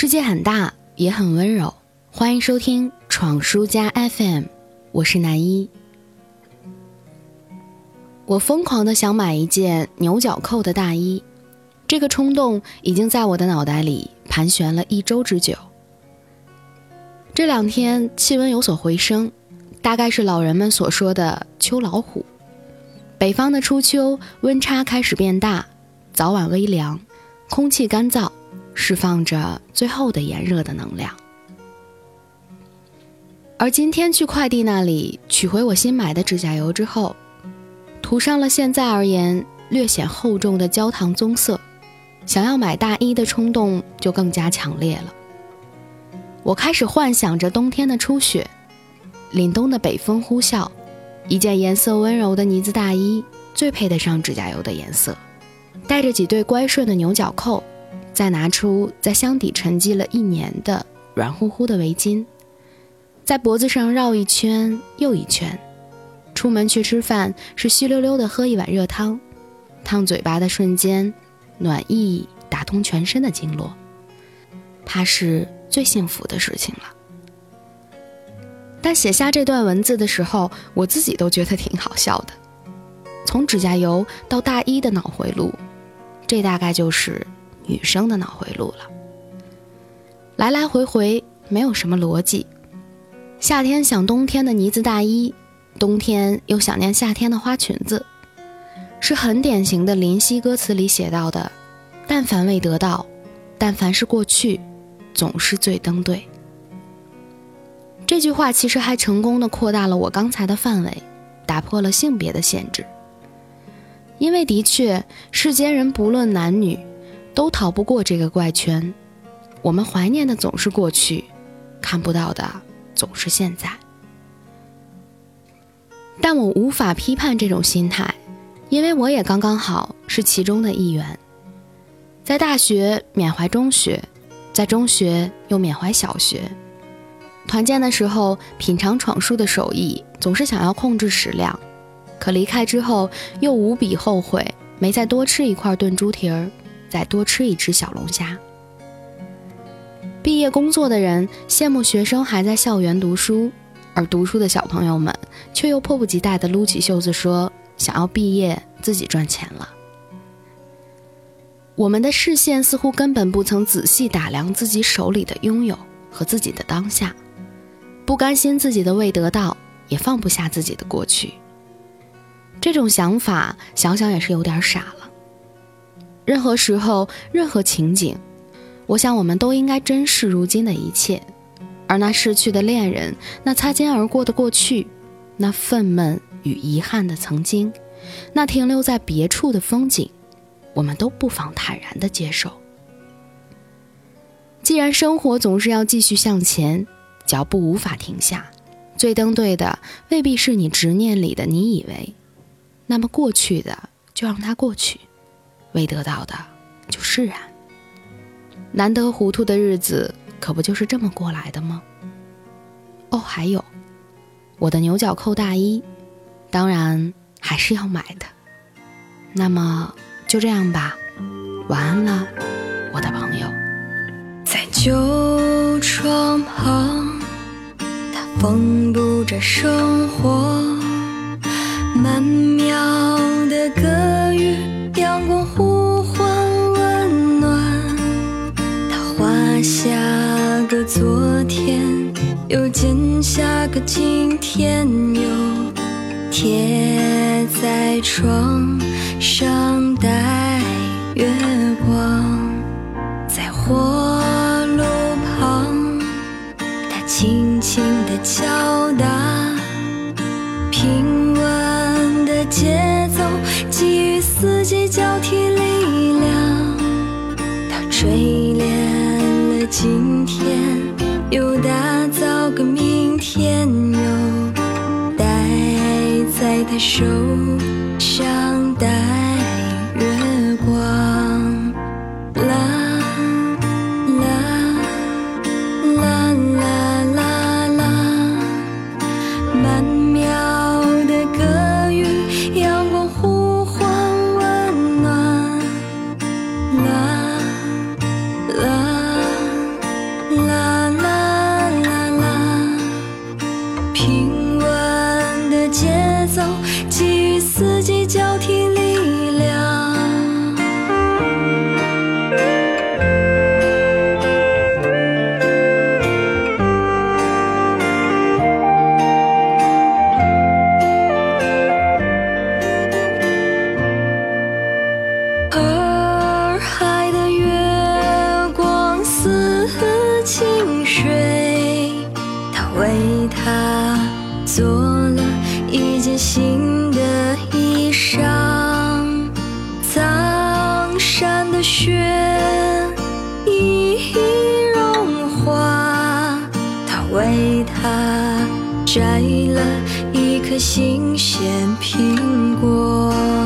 世界很大，也很温柔。欢迎收听闯书家 FM，我是南一。我疯狂的想买一件牛角扣的大衣，这个冲动已经在我的脑袋里盘旋了一周之久。这两天气温有所回升，大概是老人们所说的“秋老虎”。北方的初秋温差开始变大，早晚微凉，空气干燥。释放着最后的炎热的能量，而今天去快递那里取回我新买的指甲油之后，涂上了现在而言略显厚重的焦糖棕色，想要买大衣的冲动就更加强烈了。我开始幻想着冬天的初雪，凛冬的北风呼啸，一件颜色温柔的呢子大衣最配得上指甲油的颜色，带着几对乖顺的牛角扣。再拿出在箱底沉积了一年的软乎乎的围巾，在脖子上绕一圈又一圈。出门去吃饭是虚溜溜的喝一碗热汤，烫嘴巴的瞬间，暖意打通全身的经络，怕是最幸福的事情了。但写下这段文字的时候，我自己都觉得挺好笑的。从指甲油到大衣的脑回路，这大概就是。女生的脑回路了，来来回回没有什么逻辑。夏天想冬天的呢子大衣，冬天又想念夏天的花裙子，是很典型的林夕歌词里写到的：“但凡未得到，但凡是过去，总是最登对。”这句话其实还成功的扩大了我刚才的范围，打破了性别的限制。因为的确，世间人不论男女。都逃不过这个怪圈，我们怀念的总是过去，看不到的总是现在。但我无法批判这种心态，因为我也刚刚好是其中的一员。在大学缅怀中学，在中学又缅怀小学。团建的时候品尝闯书的手艺，总是想要控制食量，可离开之后又无比后悔没再多吃一块炖猪蹄儿。再多吃一只小龙虾。毕业工作的人羡慕学生还在校园读书，而读书的小朋友们却又迫不及待地撸起袖子说：“想要毕业，自己赚钱了。”我们的视线似乎根本不曾仔细打量自己手里的拥有和自己的当下，不甘心自己的未得到，也放不下自己的过去。这种想法想想也是有点傻了。任何时候，任何情景，我想我们都应该珍视如今的一切，而那逝去的恋人，那擦肩而过的过去，那愤懑与遗憾的曾经，那停留在别处的风景，我们都不妨坦然地接受。既然生活总是要继续向前，脚步无法停下，最登对的未必是你执念里的你以为，那么过去的就让它过去。未得到的就释然，难得糊涂的日子可不就是这么过来的吗？哦，还有我的牛角扣大衣，当然还是要买的。那么就这样吧，晚安了，我的朋友。在旧窗旁，他缝补着生活，曼妙又剪下个今天，又贴在窗上待月光，在火炉旁，它轻轻地敲打，平稳的节奏给予。四季交替力量，它锤炼了今天，手上与四季交替力量，洱海的月光似清水，他为他做了一件新。他摘了一颗新鲜苹果。